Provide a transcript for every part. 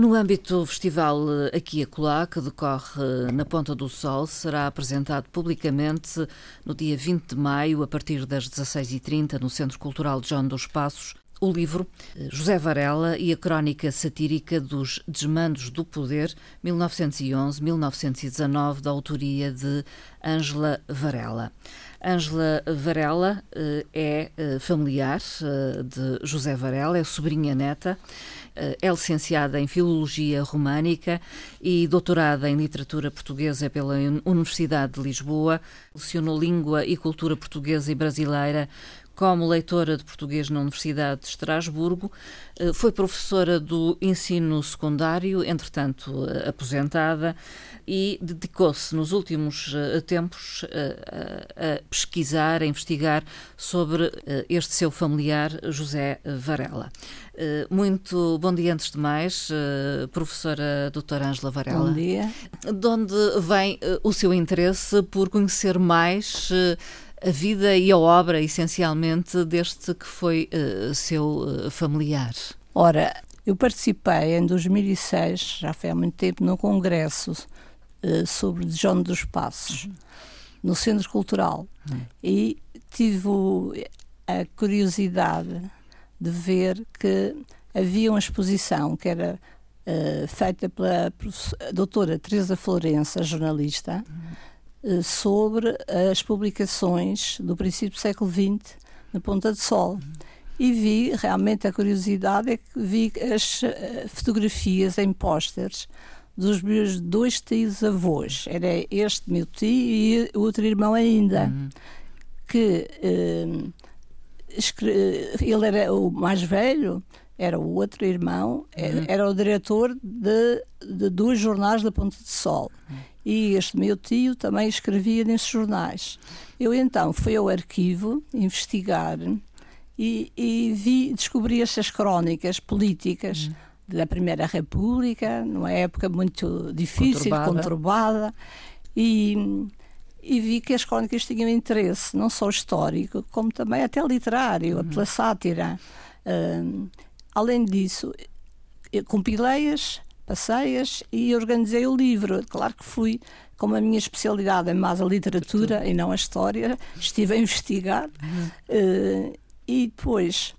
No âmbito do festival Aqui a Colá, que decorre na Ponta do Sol, será apresentado publicamente no dia 20 de maio, a partir das 16h30, no Centro Cultural João dos Passos, o livro José Varela e a crónica satírica dos desmandos do poder 1911-1919 da autoria de Ângela Varela. Ângela Varela eh, é eh, familiar eh, de José Varela, é sobrinha neta, é licenciada em Filologia Românica e doutorada em Literatura Portuguesa pela Universidade de Lisboa, lecionou Língua e Cultura Portuguesa e Brasileira como leitora de português na Universidade de Estrasburgo, eh, foi professora do ensino secundário, entretanto eh, aposentada, e dedicou-se nos últimos eh, tempos a pesquisar, a investigar sobre este seu familiar, José Varela. Muito bom dia antes de mais, professora doutora Ângela Varela. Bom dia. De onde vem o seu interesse por conhecer mais a vida e a obra, essencialmente, deste que foi uh, seu uh, familiar? Ora, eu participei em 2006, já foi há muito tempo, num congresso uh, sobre João dos Passos, uhum. no Centro Cultural, uhum. e tive a curiosidade de ver que havia uma exposição que era feita pela doutora Teresa Florença, jornalista, uhum sobre as publicações do princípio do século XX na Ponta de Sol. E vi, realmente a curiosidade é que vi as eh, fotografias em pósteres dos meus dois tios avós. Era este meu tio e o outro irmão ainda. Uhum. Que eh, ele era o mais velho, era o outro irmão, uhum. era o diretor de, de dois jornais da Ponta de Sol. Uhum e este meu tio também escrevia nesses jornais. Eu então fui ao arquivo investigar e, e vi, descobri estas crónicas políticas uhum. da Primeira República, numa época muito difícil, conturbada, conturbada e, e vi que as crónicas tinham interesse não só histórico, como também até literário, uhum. pela sátira. Uh, além disso, compilei-as passeias e organizei o livro. Claro que fui, como a minha especialidade é mais a literatura e não a história, estive a investigar uh, e depois,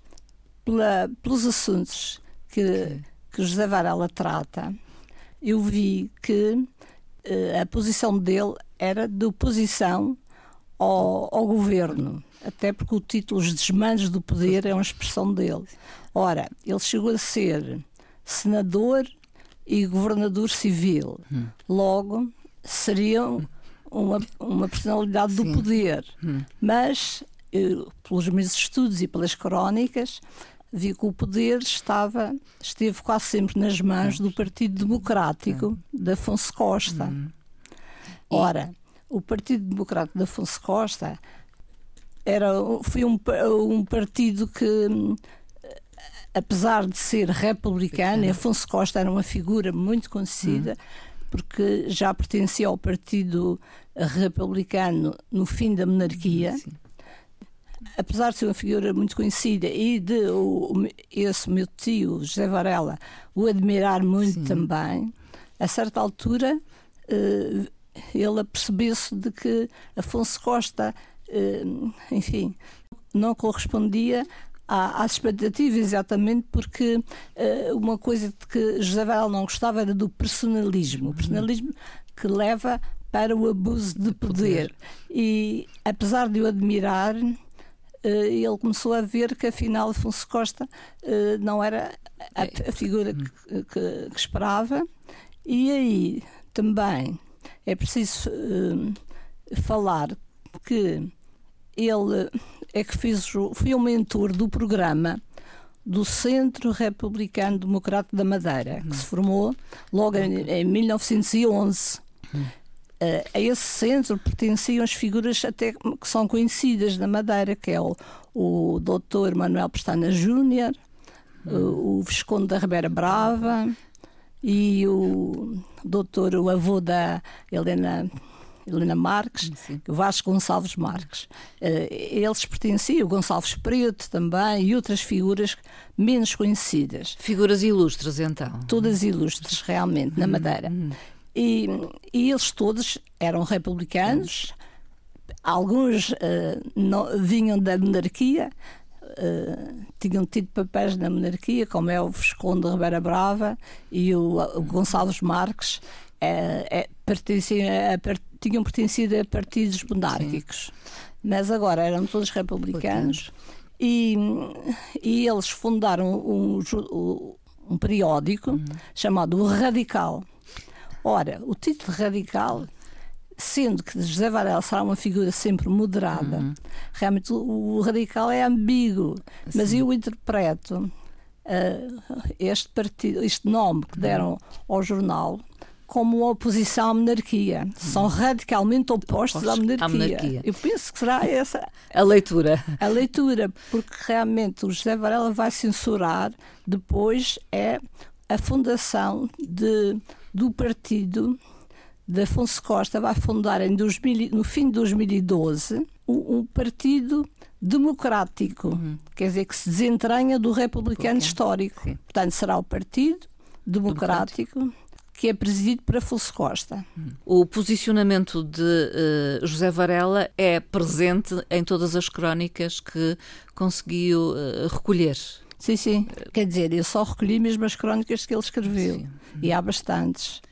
pela, pelos assuntos que, que José Varela trata, eu vi que uh, a posição dele era de oposição ao, ao governo até porque o título Os Desmandos do Poder é uma expressão dele. Ora, ele chegou a ser senador e governador civil. Hum. Logo, seriam uma, uma personalidade Sim. do poder. Hum. Mas, eu, pelos meus estudos e pelas crónicas, vi que o poder estava, esteve quase sempre nas mãos do Partido Democrático hum. de Afonso Costa. Hum. Ora, o Partido Democrático de Afonso Costa era, foi um, um partido que apesar de ser republicano, Afonso Costa era uma figura muito conhecida, hum. porque já pertencia ao Partido Republicano no fim da monarquia. Sim. Apesar de ser uma figura muito conhecida e de o, esse meu tio, José Varela, o admirar muito Sim. também, a certa altura uh, ele apercebeu-se de que Afonso Costa, uh, enfim, não correspondia às expectativas, exatamente porque uh, uma coisa de que José Varela não gostava era do personalismo. O personalismo que leva para o abuso de poder. E apesar de o admirar, uh, ele começou a ver que afinal Afonso Costa uh, não era a, a figura que, que, que, esperava. E aí também é preciso falar que ele é que fez, foi o mentor do programa do Centro Republicano Democrático da Madeira, que se formou logo em, em 1911. Uh, a esse centro pertenciam as figuras até que são conhecidas da Madeira, que é o, o Dr. Manuel Pestana Júnior, o, o Visconde da Ribeira Brava e o doutor, o avô da Helena Helena Marques, Sim. Vasco Gonçalves Marques. Uh, eles pertenciam, Gonçalves Preto também e outras figuras menos conhecidas. Figuras ilustres, então? Todas ilustres, realmente, na Madeira. Hum. E, e eles todos eram republicanos, alguns uh, não, vinham da monarquia, uh, tinham tido papéis na monarquia, como é o Visconde de Ribeira Brava e o, o Gonçalves Marques, é, é, pertenciam a, tinham pertencido a partidos monárquicos. Sim. Mas agora eram todos republicanos. E, e, eles fundaram um, um, periódico uhum. chamado O Radical. Ora, o título Radical sendo que José Varela será uma figura sempre moderada, uhum. realmente o, o, radical é ambíguo, Sim. mas eu interpreto uh, este, partido, este nome que deram uhum. ao jornal como oposição à monarquia. Uhum. São radicalmente opostos à monarquia. à monarquia. Eu penso que será essa a leitura. A leitura, porque realmente o José Varela vai censurar depois é a fundação de, do partido de Afonso Costa vai fundar em 2000, no fim de 2012 um, um partido democrático, uhum. quer dizer, que se desentranha do republicano histórico. Sim. Portanto, será o Partido Democrático, democrático. Que é presidido por Afonso Costa. O posicionamento de uh, José Varela é presente em todas as crónicas que conseguiu uh, recolher. Sim, sim. Quer dizer, eu só recolhi mesmo as crónicas que ele escreveu. Sim. E há bastantes.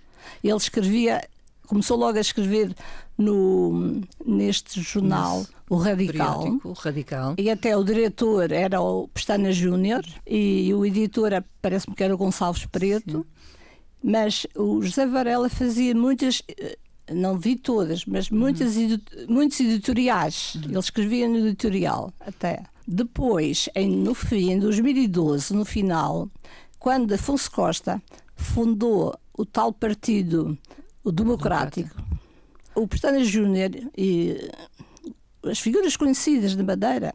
Ele escrevia começou logo a escrever no, neste jornal, o Radical. O Radical. E até o diretor era o Pestana Júnior e o editor parece-me que era o Gonçalves Preto. Sim. Mas o José Varela fazia muitas, eh, não vi todas, mas muitas, uhum. muitos editoriais. Uhum. Ele escrevia no editorial até. Depois, em, no fim, em 2012, no final, quando Afonso Costa fundou o tal partido o democrático. O Pestana Júnior e as figuras conhecidas de Madeira,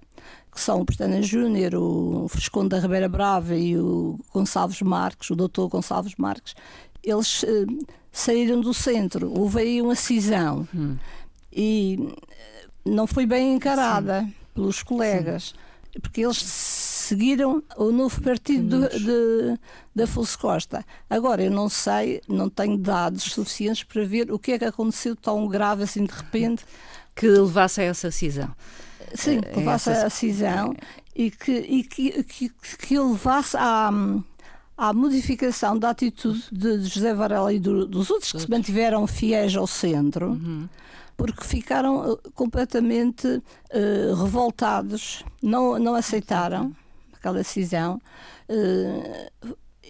que são o Pestana Júnior, o Fresconde da Ribeira Brava e o Gonçalves Marques, o doutor Gonçalves Marques, eles eh, saíram do centro. Houve aí uma cisão hum. e eh, não foi bem encarada Sim. pelos colegas, Sim. porque eles seguiram o novo partido de, de, de Afonso Costa. Agora, eu não sei, não tenho dados suficientes para ver o que é que aconteceu tão grave assim de repente. Que levasse a essa cisão. Sim, que levasse a cisão e que, e que, que, que levasse à, à modificação da atitude de José Varela e do, dos outros que se mantiveram fiéis ao centro. Uhum porque ficaram eh, completamente uh, revoltados, não, não aceitaram aquela decisão. Eh,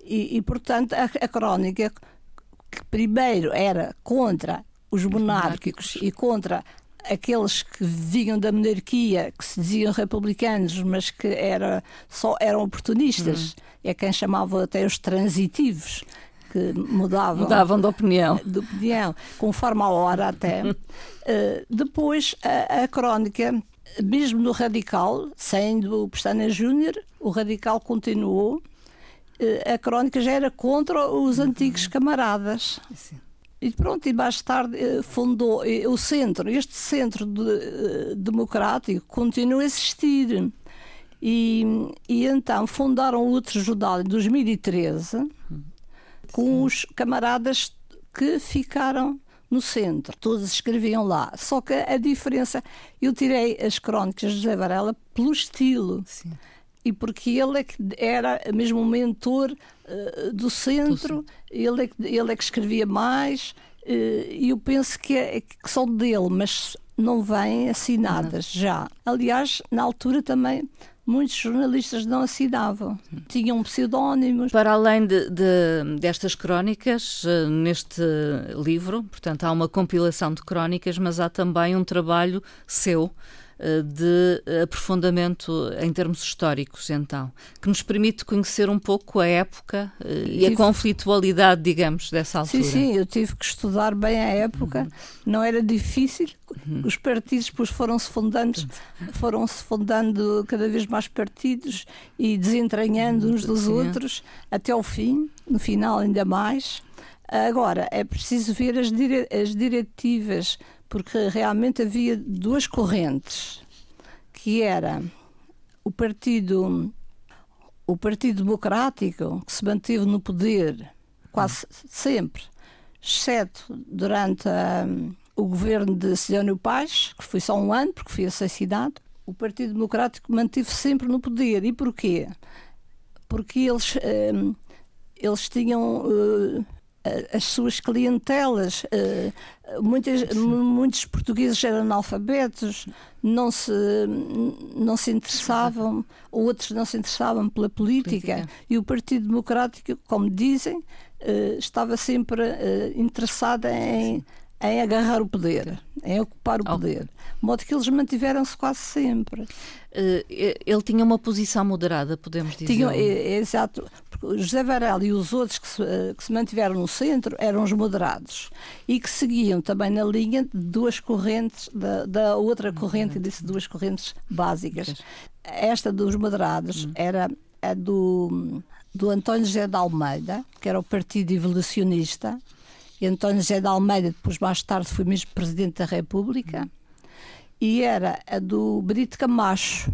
e, e, portanto, a, a crónica, que primeiro era contra os monárquicos e contra aqueles que vinham da monarquia, que se diziam republicanos, mas que era, só eram oportunistas, uhum. é quem chamava até os transitivos, que mudavam, mudavam de opinião. De opinião, conforme a hora até. uh, depois, a, a crónica mesmo no Radical, sendo o Pestana Júnior, o Radical continuou. Eh, a crónica já era contra os antigos camaradas. Sim. E pronto, e mais tarde eh, fundou eh, o centro, este centro de, democrático continua a existir. E, e então fundaram outro jornal em 2013 com os camaradas que ficaram no centro. Todos escreviam lá. Só que a diferença, eu tirei as crónicas de José Varela pelo estilo. Sim. E porque ele é que era mesmo o mentor uh, do centro, ele é, que, ele é que escrevia mais, uh, e eu penso que, é, que são dele, mas não vêm assinadas uhum. já. Aliás, na altura também muitos jornalistas não assinavam, tinham pseudónimos. Para além de, de, destas crónicas, eh, neste livro, portanto, há uma compilação de crónicas, mas há também um trabalho seu eh, de aprofundamento em termos históricos, então, que nos permite conhecer um pouco a época eh, e tive... a conflitualidade, digamos, dessa altura. Sim, sim, eu tive que estudar bem a época, uhum. não era difícil, uhum. os partidos depois foram-se fundando, foram-se fundando cada vez mais partidos e desentranhando uns dos sim. outros até ao fim, no final ainda mais. Agora, é preciso ver as, dire as diretivas porque realmente havia duas correntes, que era o partido o Partido Democrático, que se manteve no poder quase sempre, exceto durante a, o governo de Sidónio Paz, que foi só um ano, porque foi assassinado, o Partido Democrático manteve sempre no poder. E porquê? Porque eles, uh, eles tinham uh, as suas clientelas. Uh, muitas, muitos portugueses eram analfabetos, não se, não se interessavam, outros não se interessavam pela política. política. E o Partido Democrático, como dizem, uh, estava sempre uh, interessado em. Em agarrar o poder, em ocupar o poder. De modo que eles mantiveram-se quase sempre. Eh, ele tinha uma posição moderada, podemos dizer. Tinha, é, é, exato. José Varela e os outros que se, eh, que se, mantiveram no centro eram os moderados e que seguiam também na linha de duas correntes, da, da outra corrente, disse duas correntes básicas. Esta dos moderados hum. era a do, do António José de Almeida, que era o Partido Evolucionista, e António José de Almeida, depois mais tarde foi mesmo Presidente da República, e era a do Brito Camacho.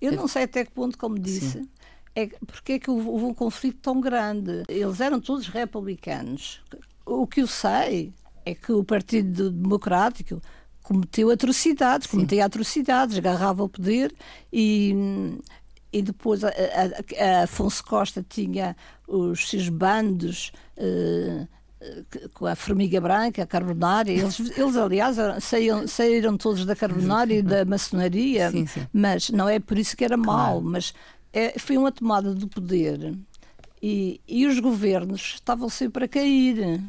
Eu não sei até que ponto, como disse, é, porque é que houve um conflito tão grande. Eles eram todos republicanos. O que eu sei é que o Partido Democrático cometeu atrocidades, Sim. cometia atrocidades, agarrava o poder e, e depois a, a, a Afonso Costa tinha os seus bandos. Uh, com a formiga branca, a carbonária. Eles, eles aliás, saíram, saíram todos da carbonária e da maçonaria, sim, sim. mas não é por isso que era mau, mas é, foi uma tomada do poder. E, e os governos estavam sempre a cair.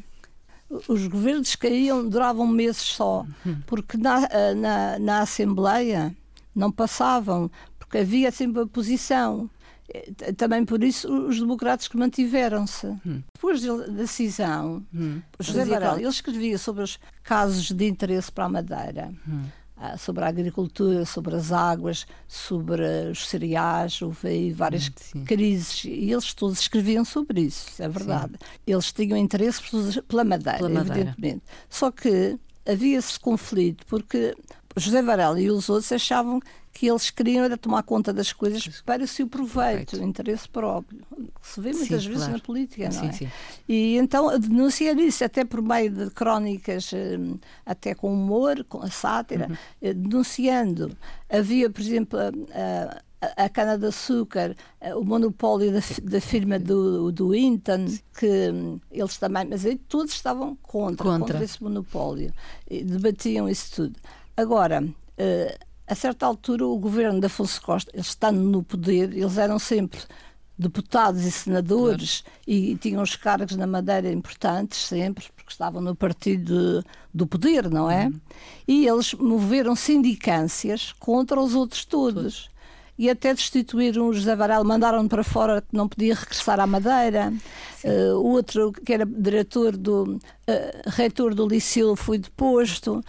Os governos caíam, duravam meses só, porque na, na, na Assembleia não passavam, porque havia sempre a posição. Eh, também por isso os democratas que mantiveram-se. Hum. Depois da decisão, hum. José Varela, ele escrevia sobre os casos de interesse para a Madeira. Hum. Ah, sobre a agricultura, sobre as águas, sobre os cereais, houve aí várias hum, crises e eles todos escreviam sobre isso, é verdade. Sim. Eles tinham interesse pela Madeira, pela Madeira. evidentemente. Só que havia esse conflito porque José Varela e os outros achavam que eles queriam era tomar conta das coisas para o seu proveito, o interesse próprio, que se vê muitas sim, vezes claro. na política, não sim, é? Sim. E então denunciar isso até por meio de crónicas, eh, até com humor, com a sátira, uhum. Eh, denunciando. Havia, por exemplo, a, a, a cana-de-açúcar, eh, o monopólio da, da firma do, do Inton, que hum, eles também, mas aí todos estavam contra, contra, contra esse monopólio, e debatiam isso tudo. Agora, uh, a certa altura, o governo de Afonso Costa, eles estando no poder, eles eram sempre deputados e senadores claro. e tinham os cargos na Madeira importantes sempre, porque estavam no partido do poder, não é? Uhum. E eles moveram sindicâncias contra os outros todos. E até destituíram o José Varela, mandaram para fora que não podia regressar à Madeira. Uh, outro, que era diretor do, uh, reitor do Liceu, foi deposto.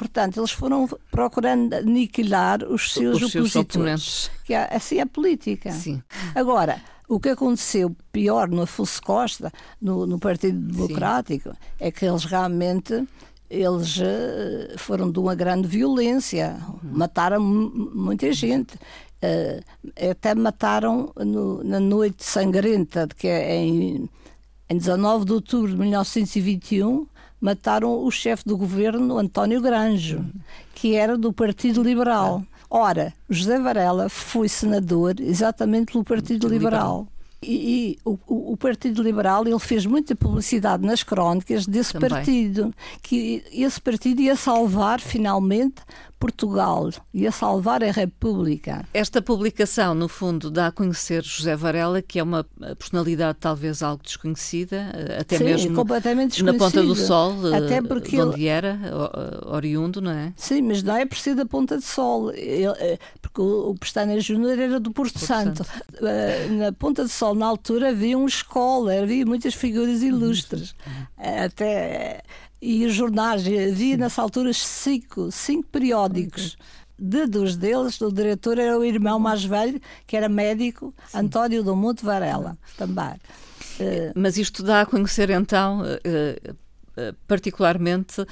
Portanto, eles foram procurando aniquilar os seus os opositores. Seus que é, assim é a política. Sim. Agora, o que aconteceu pior no Afonso Costa, no, no Partido Democrático, Sim. é que eles realmente eles uh, foram de uma grande violência, uhum. mataram muita gente. Uh, até mataram no, na noite sangrenta, que é em, em 19 de outubro de 1921, mataram o chefe do governo, António Granjo, que era do Partido Liberal. Ora, José Varela foi senador exatamente pelo Partido Liberal. E, e o, o, Partido Liberal ele fez muita publicidade nas crónicas desse Também. partido, que esse partido ia salvar finalmente Portugal e a salvar a República. Esta publicação, no fundo, dá a conhecer José Varela, que é uma personalidade talvez algo desconhecida, eh, até Sim, mesmo completamente na Ponta do Sol, eh, até porque de onde ele... era, oriundo, não é? Sim, mas não é por ser da Ponta do Sol, eh, porque o, o Pestana Júnior era do Porto, Porto Santo. Santo. Na Ponta do Sol, na altura, havia uma escola, havia muitas figuras ilustres. Uhum. Até e os jornais, havia nessa altura cinco, cinco periódicos. De dos deles, o diretor era o irmão mais velho, que era médico, Sim. António do Monte Varela, também. Mas isto dá a conhecer então uh, particularmente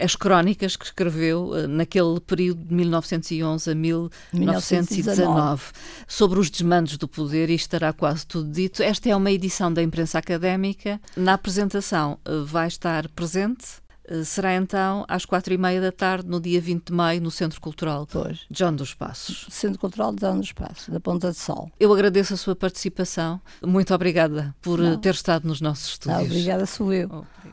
as crónicas que escreveu naquele período de 1911 a 1919 sobre os desmandos do poder, e estará quase tudo dito. Esta é uma edição da imprensa académica. Na apresentação vai estar presente eh, será então às quatro e meia da tarde, no dia 20 de maio, no Centro Cultural pois. João dos Passos. Centro Cultural de João dos Passos, da Ponta de Sol. Eu agradeço a sua participação. Muito obrigada por Não. ter estado nos nossos estúdios. Não, obrigada sou eu. Oh,